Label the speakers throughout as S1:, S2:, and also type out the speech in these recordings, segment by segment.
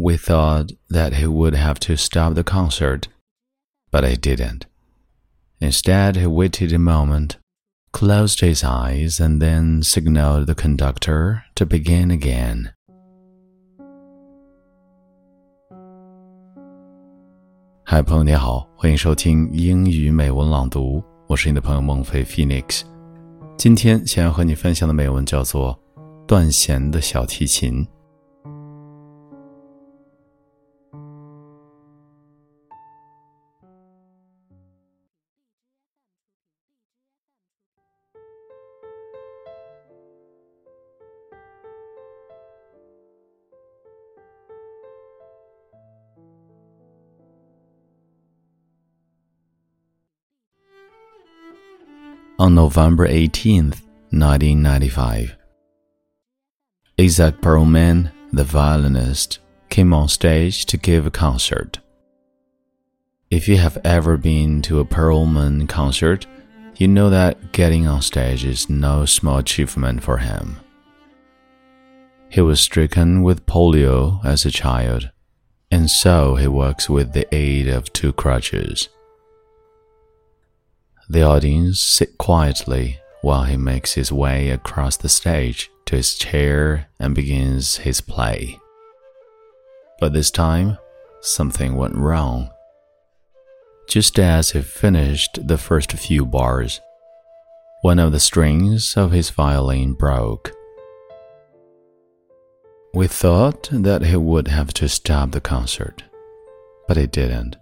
S1: We thought that he would have to stop the concert, but he didn't. Instead, he waited a moment, closed his eyes, and then signaled the conductor to begin again. 嗨，朋友你好，欢迎收听英语美文朗读，我是你的朋友孟非 Phoenix。今天想要和你分享的美文叫做《断弦的小提琴》。 On November 18, 1995. Itzhak Perlman, the violinist, came on stage to give a concert. If you have ever been to a Perlman concert, you know that getting on stage is no small achievement for him. He was stricken with polio as a child, and so he works with the aid of two crutches. The audience sit quietly while he makes his way across the stage to his chair and begins his play. But this time, something went wrong. Just as he finished the first few bars, one of the strings of his violin broke. We thought that he would have to stop the concert, but he didn't.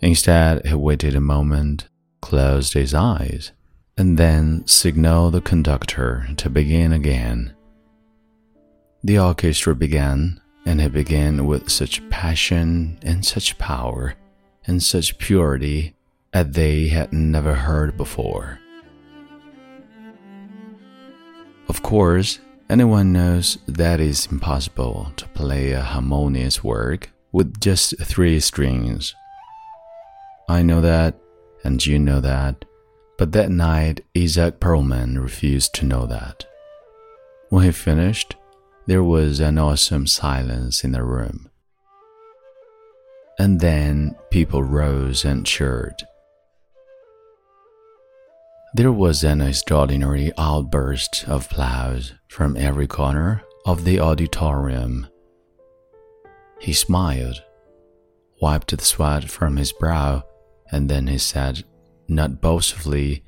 S1: Instead, he waited a moment closed his eyes, and then signaled the conductor to begin again. The orchestra began, and it began with such passion and such power and such purity as they had never heard before. Of course, anyone knows that it's impossible to play a harmonious work with just three strings. I know that and you know that. But that night, Itzhak Perlman refused to know that. When he finished, there was an awesome silence in the room. And then people rose and cheered. There was an extraordinary outburst of applause from every corner of the auditorium. He smiled, wiped the sweat from his brow, and then he said, not boastfully,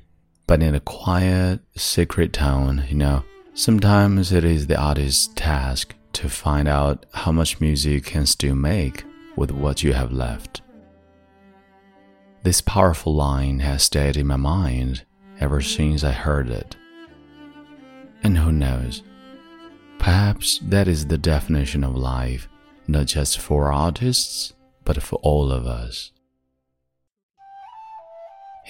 S1: but in a quiet, secret tone, you know, sometimes it is the artist's task to find out how much music you can still make with what you have left. This powerful line has stayed in my mind ever since I heard it. And who knows? Perhaps that is the definition of life, not just for artists, but for all of us.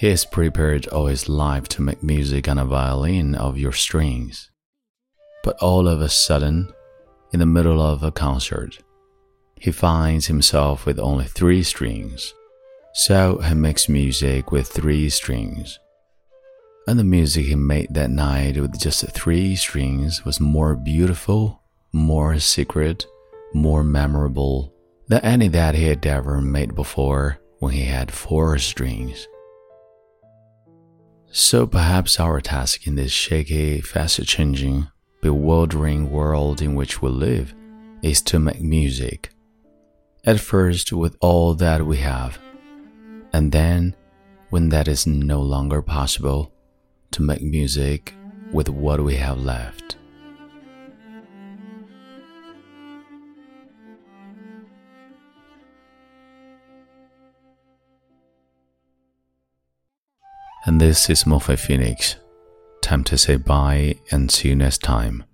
S1: He has prepared all his life to make music on a violin of your strings. But all of a sudden, in the middle of a concert, he finds himself with only three strings. So he makes music with three strings. And the music he made that night with just three strings was more beautiful, more secret, more memorable than any that he had ever made before when he had four strings. So perhaps our task in this shaky, fast changing, bewildering world in which we live is to make music. At first, with all that we have, and then, when that is no longer possible, to make music with what we have left. And this is Morphe Phoenix. Time to say bye and see you next time.